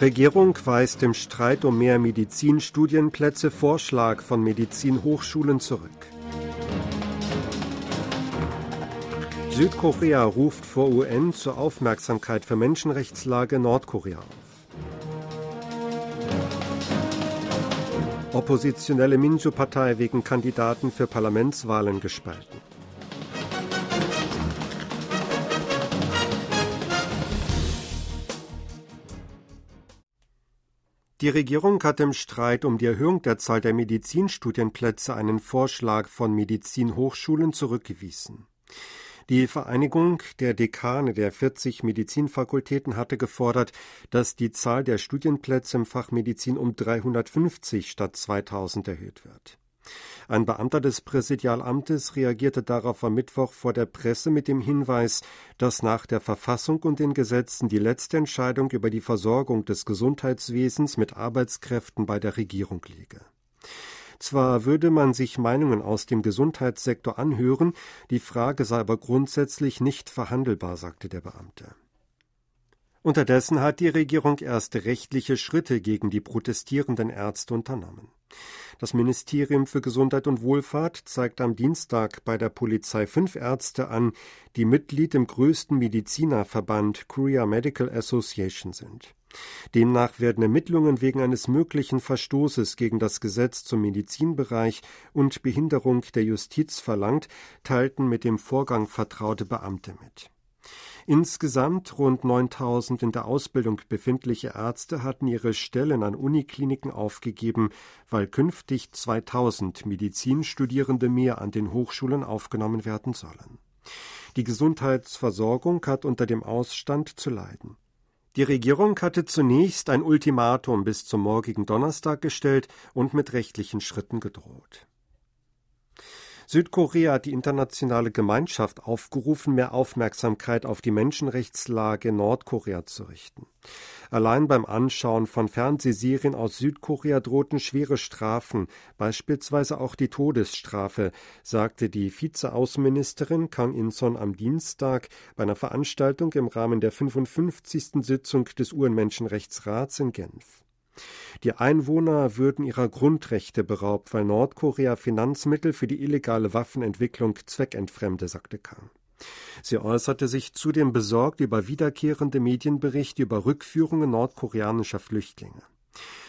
Regierung weist im Streit um mehr Medizinstudienplätze Vorschlag von Medizinhochschulen zurück. Südkorea ruft vor UN zur Aufmerksamkeit für Menschenrechtslage Nordkorea auf. Oppositionelle Minju-Partei wegen Kandidaten für Parlamentswahlen gespalten. Die Regierung hat im Streit um die Erhöhung der Zahl der Medizinstudienplätze einen Vorschlag von Medizinhochschulen zurückgewiesen. Die Vereinigung der Dekane der 40 Medizinfakultäten hatte gefordert, dass die Zahl der Studienplätze im Fach Medizin um 350 statt 2000 erhöht wird. Ein Beamter des Präsidialamtes reagierte darauf am Mittwoch vor der Presse mit dem Hinweis, dass nach der Verfassung und den Gesetzen die letzte Entscheidung über die Versorgung des Gesundheitswesens mit Arbeitskräften bei der Regierung liege. Zwar würde man sich Meinungen aus dem Gesundheitssektor anhören, die Frage sei aber grundsätzlich nicht verhandelbar, sagte der Beamte. Unterdessen hat die Regierung erste rechtliche Schritte gegen die protestierenden Ärzte unternommen. Das Ministerium für Gesundheit und Wohlfahrt zeigt am Dienstag bei der Polizei fünf Ärzte an, die Mitglied im größten Medizinerverband Korea Medical Association sind. Demnach werden Ermittlungen wegen eines möglichen Verstoßes gegen das Gesetz zum Medizinbereich und Behinderung der Justiz verlangt, teilten mit dem Vorgang vertraute Beamte mit. Insgesamt rund 9000 in der Ausbildung befindliche Ärzte hatten ihre Stellen an Unikliniken aufgegeben, weil künftig 2000 Medizinstudierende mehr an den Hochschulen aufgenommen werden sollen. Die Gesundheitsversorgung hat unter dem Ausstand zu leiden. Die Regierung hatte zunächst ein Ultimatum bis zum morgigen Donnerstag gestellt und mit rechtlichen Schritten gedroht. Südkorea hat die internationale Gemeinschaft aufgerufen, mehr Aufmerksamkeit auf die Menschenrechtslage in Nordkorea zu richten. Allein beim Anschauen von Fernsehserien aus Südkorea drohten schwere Strafen, beispielsweise auch die Todesstrafe, sagte die Vizeaußenministerin Kang In-son am Dienstag bei einer Veranstaltung im Rahmen der 55. Sitzung des UN-Menschenrechtsrats in Genf. Die Einwohner würden ihrer Grundrechte beraubt, weil Nordkorea Finanzmittel für die illegale Waffenentwicklung zweckentfremde, sagte Kang. Sie äußerte sich zudem besorgt über wiederkehrende Medienberichte über Rückführungen nordkoreanischer Flüchtlinge.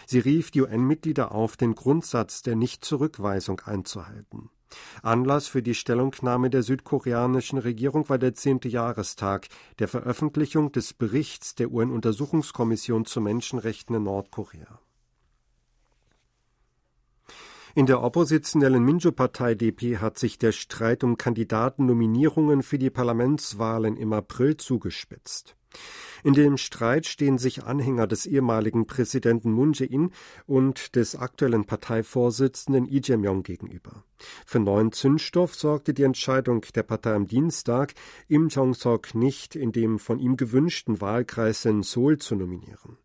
Sie rief die UN-Mitglieder auf, den Grundsatz der Nichtzurückweisung einzuhalten. Anlass für die Stellungnahme der südkoreanischen Regierung war der zehnte Jahrestag der Veröffentlichung des Berichts der UN-Untersuchungskommission zu Menschenrechten in Nordkorea. In der oppositionellen Minjo-Partei DP hat sich der Streit um Kandidatennominierungen für die Parlamentswahlen im April zugespitzt. In dem Streit stehen sich Anhänger des ehemaligen Präsidenten Moon Jae-in und des aktuellen Parteivorsitzenden Lee Jae-myung gegenüber. Für neuen Zündstoff sorgte die Entscheidung der Partei am Dienstag, Im Jong-sok nicht in dem von ihm gewünschten Wahlkreis in Seoul zu nominieren.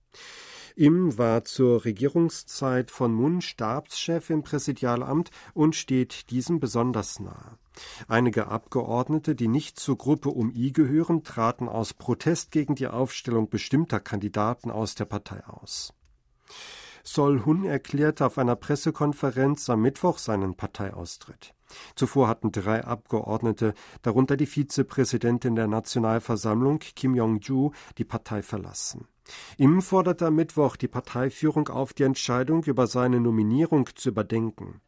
Im war zur Regierungszeit von Moon Stabschef im Präsidialamt und steht diesem besonders nahe. Einige Abgeordnete, die nicht zur Gruppe um I gehören, traten aus Protest gegen die Aufstellung bestimmter Kandidaten aus der Partei aus. Sol Hun erklärte auf einer Pressekonferenz am Mittwoch seinen Parteiaustritt. Zuvor hatten drei Abgeordnete, darunter die Vizepräsidentin der Nationalversammlung Kim Jong-ju, die Partei verlassen. Ihm forderte am Mittwoch die Parteiführung auf, die Entscheidung über seine Nominierung zu überdenken.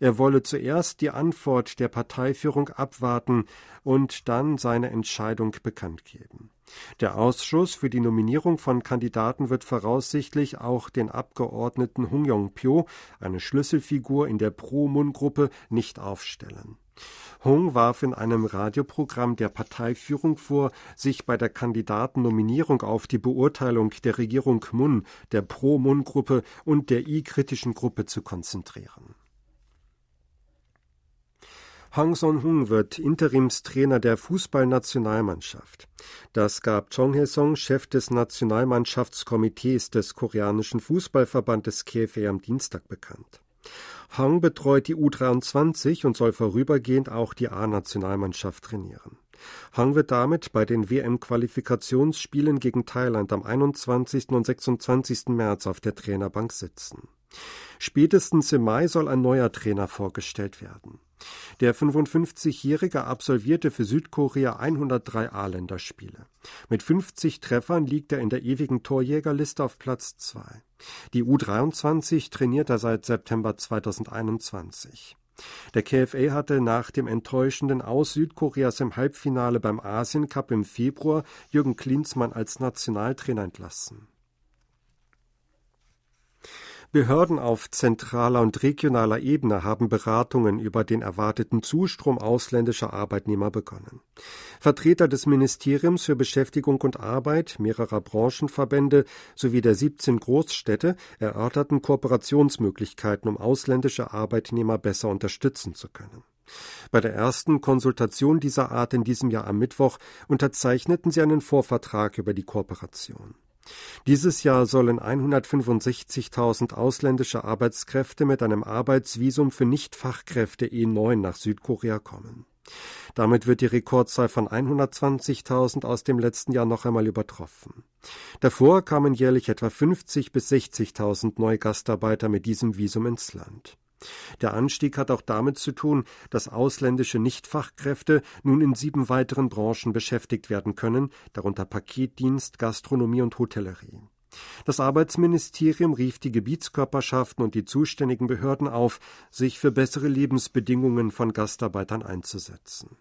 Er wolle zuerst die Antwort der Parteiführung abwarten und dann seine Entscheidung bekannt geben. Der Ausschuss für die Nominierung von Kandidaten wird voraussichtlich auch den Abgeordneten Hung Yong-pyo, eine Schlüsselfigur in der Pro-Mun-Gruppe, nicht aufstellen. Hung warf in einem Radioprogramm der Parteiführung vor, sich bei der Kandidatennominierung auf die Beurteilung der Regierung Mun, der Pro-Mun-Gruppe und der I-kritischen Gruppe zu konzentrieren. Hang Son-Hung wird Interimstrainer der Fußballnationalmannschaft. Das gab Chong Hae-song, Chef des Nationalmannschaftskomitees des koreanischen Fußballverbandes KFA am Dienstag bekannt. Hang betreut die U23 und soll vorübergehend auch die A-Nationalmannschaft trainieren. Hang wird damit bei den WM-Qualifikationsspielen gegen Thailand am 21. und 26. März auf der Trainerbank sitzen. Spätestens im Mai soll ein neuer Trainer vorgestellt werden. Der 55-Jährige absolvierte für Südkorea 103 A-Länderspiele. Mit 50 Treffern liegt er in der ewigen Torjägerliste auf Platz 2. Die U23 trainiert er seit September 2021. Der KFA hatte nach dem enttäuschenden Aus Südkoreas im Halbfinale beim Asien Cup im Februar Jürgen Klinsmann als Nationaltrainer entlassen. Behörden auf zentraler und regionaler Ebene haben Beratungen über den erwarteten Zustrom ausländischer Arbeitnehmer begonnen. Vertreter des Ministeriums für Beschäftigung und Arbeit, mehrerer Branchenverbände sowie der 17 Großstädte erörterten Kooperationsmöglichkeiten, um ausländische Arbeitnehmer besser unterstützen zu können. Bei der ersten Konsultation dieser Art in diesem Jahr am Mittwoch unterzeichneten sie einen Vorvertrag über die Kooperation. Dieses Jahr sollen 165.000 ausländische Arbeitskräfte mit einem Arbeitsvisum für Nichtfachkräfte E9 nach Südkorea kommen. Damit wird die Rekordzahl von 120.000 aus dem letzten Jahr noch einmal übertroffen. Davor kamen jährlich etwa 50 bis 60.000 neue Gastarbeiter mit diesem Visum ins Land. Der Anstieg hat auch damit zu tun, dass ausländische Nichtfachkräfte nun in sieben weiteren Branchen beschäftigt werden können, darunter Paketdienst, Gastronomie und Hotellerie. Das Arbeitsministerium rief die Gebietskörperschaften und die zuständigen Behörden auf, sich für bessere Lebensbedingungen von Gastarbeitern einzusetzen.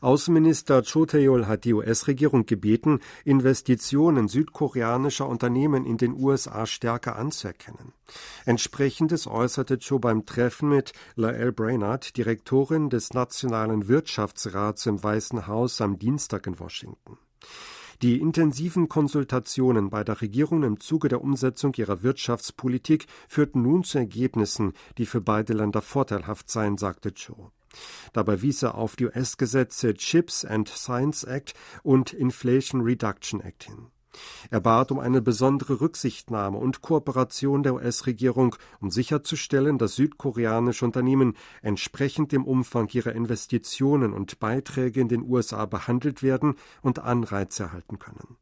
Außenminister Cho Tae-yol hat die US-Regierung gebeten, Investitionen südkoreanischer Unternehmen in den USA stärker anzuerkennen. Entsprechendes äußerte Cho beim Treffen mit Lael Brainard, Direktorin des Nationalen Wirtschaftsrats im Weißen Haus am Dienstag in Washington. Die intensiven Konsultationen bei der Regierung im Zuge der Umsetzung ihrer Wirtschaftspolitik führten nun zu Ergebnissen, die für beide Länder vorteilhaft seien, sagte Cho. Dabei wies er auf die US-Gesetze Chips and Science Act und Inflation Reduction Act hin. Er bat um eine besondere Rücksichtnahme und Kooperation der US-Regierung, um sicherzustellen, dass südkoreanische Unternehmen entsprechend dem Umfang ihrer Investitionen und Beiträge in den USA behandelt werden und Anreize erhalten können.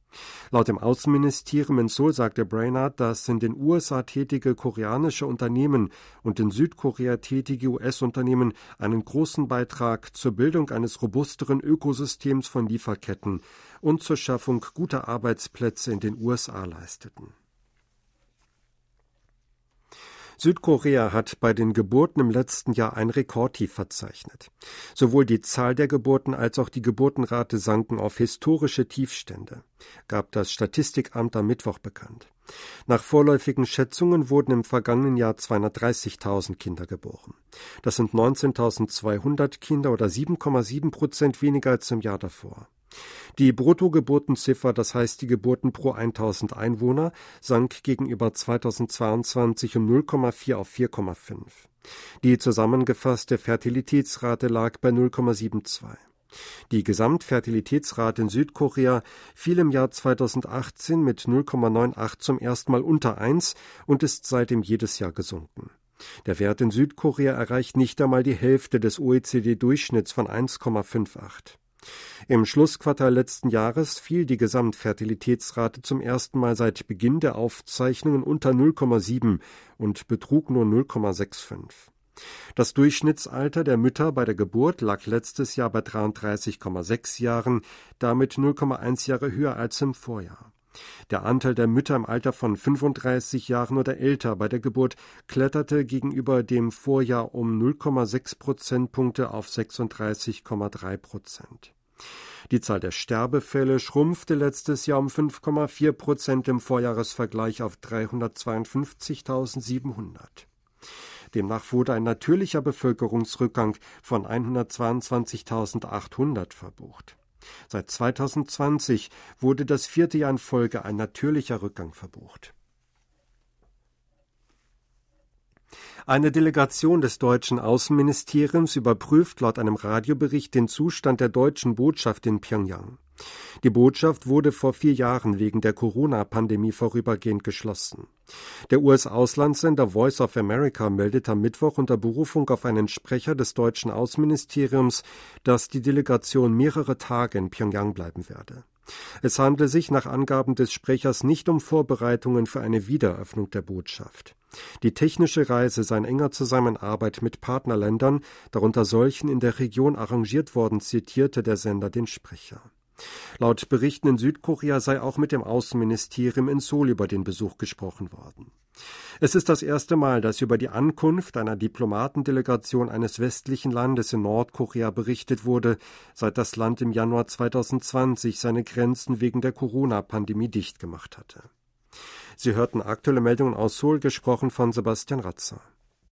Laut dem Außenministerium in Seoul sagte Brainard, dass in den USA tätige koreanische Unternehmen und in Südkorea tätige US-Unternehmen einen großen Beitrag zur Bildung eines robusteren Ökosystems von Lieferketten und zur Schaffung guter Arbeitsplätze in den USA leisteten. Südkorea hat bei den Geburten im letzten Jahr ein Rekordtief verzeichnet. Sowohl die Zahl der Geburten als auch die Geburtenrate sanken auf historische Tiefstände, gab das Statistikamt am Mittwoch bekannt. Nach vorläufigen Schätzungen wurden im vergangenen Jahr 230.000 Kinder geboren. Das sind 19.200 Kinder oder 7,7 Prozent weniger als im Jahr davor. Die Bruttogeburtenziffer, das heißt die Geburten pro 1000 Einwohner, sank gegenüber 2022 um 0,4 auf 4,5. Die zusammengefasste Fertilitätsrate lag bei 0,72. Die Gesamtfertilitätsrate in Südkorea fiel im Jahr 2018 mit 0,98 zum ersten Mal unter 1 und ist seitdem jedes Jahr gesunken. Der Wert in Südkorea erreicht nicht einmal die Hälfte des OECD-Durchschnitts von 1,58. Im Schlussquartal letzten Jahres fiel die Gesamtfertilitätsrate zum ersten Mal seit Beginn der Aufzeichnungen unter 0,7 und betrug nur 0,65. Das Durchschnittsalter der Mütter bei der Geburt lag letztes Jahr bei 33,6 Jahren, damit 0,1 Jahre höher als im Vorjahr. Der Anteil der Mütter im Alter von 35 Jahren oder älter bei der Geburt kletterte gegenüber dem Vorjahr um 0,6 Prozentpunkte auf 36,3 Prozent. Die Zahl der Sterbefälle schrumpfte letztes Jahr um 5,4 Prozent im Vorjahresvergleich auf 352.700. Demnach wurde ein natürlicher Bevölkerungsrückgang von 122.800 verbucht. Seit 2020 wurde das vierte Jahr in Folge ein natürlicher Rückgang verbucht. Eine Delegation des deutschen Außenministeriums überprüft laut einem Radiobericht den Zustand der deutschen Botschaft in Pyongyang. Die Botschaft wurde vor vier Jahren wegen der Corona-Pandemie vorübergehend geschlossen. Der US-Auslandssender Voice of America meldet am Mittwoch unter Berufung auf einen Sprecher des deutschen Außenministeriums, dass die Delegation mehrere Tage in Pyongyang bleiben werde. Es handle sich nach Angaben des Sprechers nicht um Vorbereitungen für eine Wiedereröffnung der Botschaft. Die technische Reise sei in enger Zusammenarbeit mit Partnerländern, darunter solchen in der Region arrangiert worden, zitierte der Sender den Sprecher. Laut Berichten in Südkorea sei auch mit dem Außenministerium in Seoul über den Besuch gesprochen worden. Es ist das erste Mal, dass über die Ankunft einer Diplomatendelegation eines westlichen Landes in Nordkorea berichtet wurde, seit das Land im Januar 2020 seine Grenzen wegen der Corona-Pandemie dicht gemacht hatte. Sie hörten aktuelle Meldungen aus Seoul, gesprochen von Sebastian Ratzer.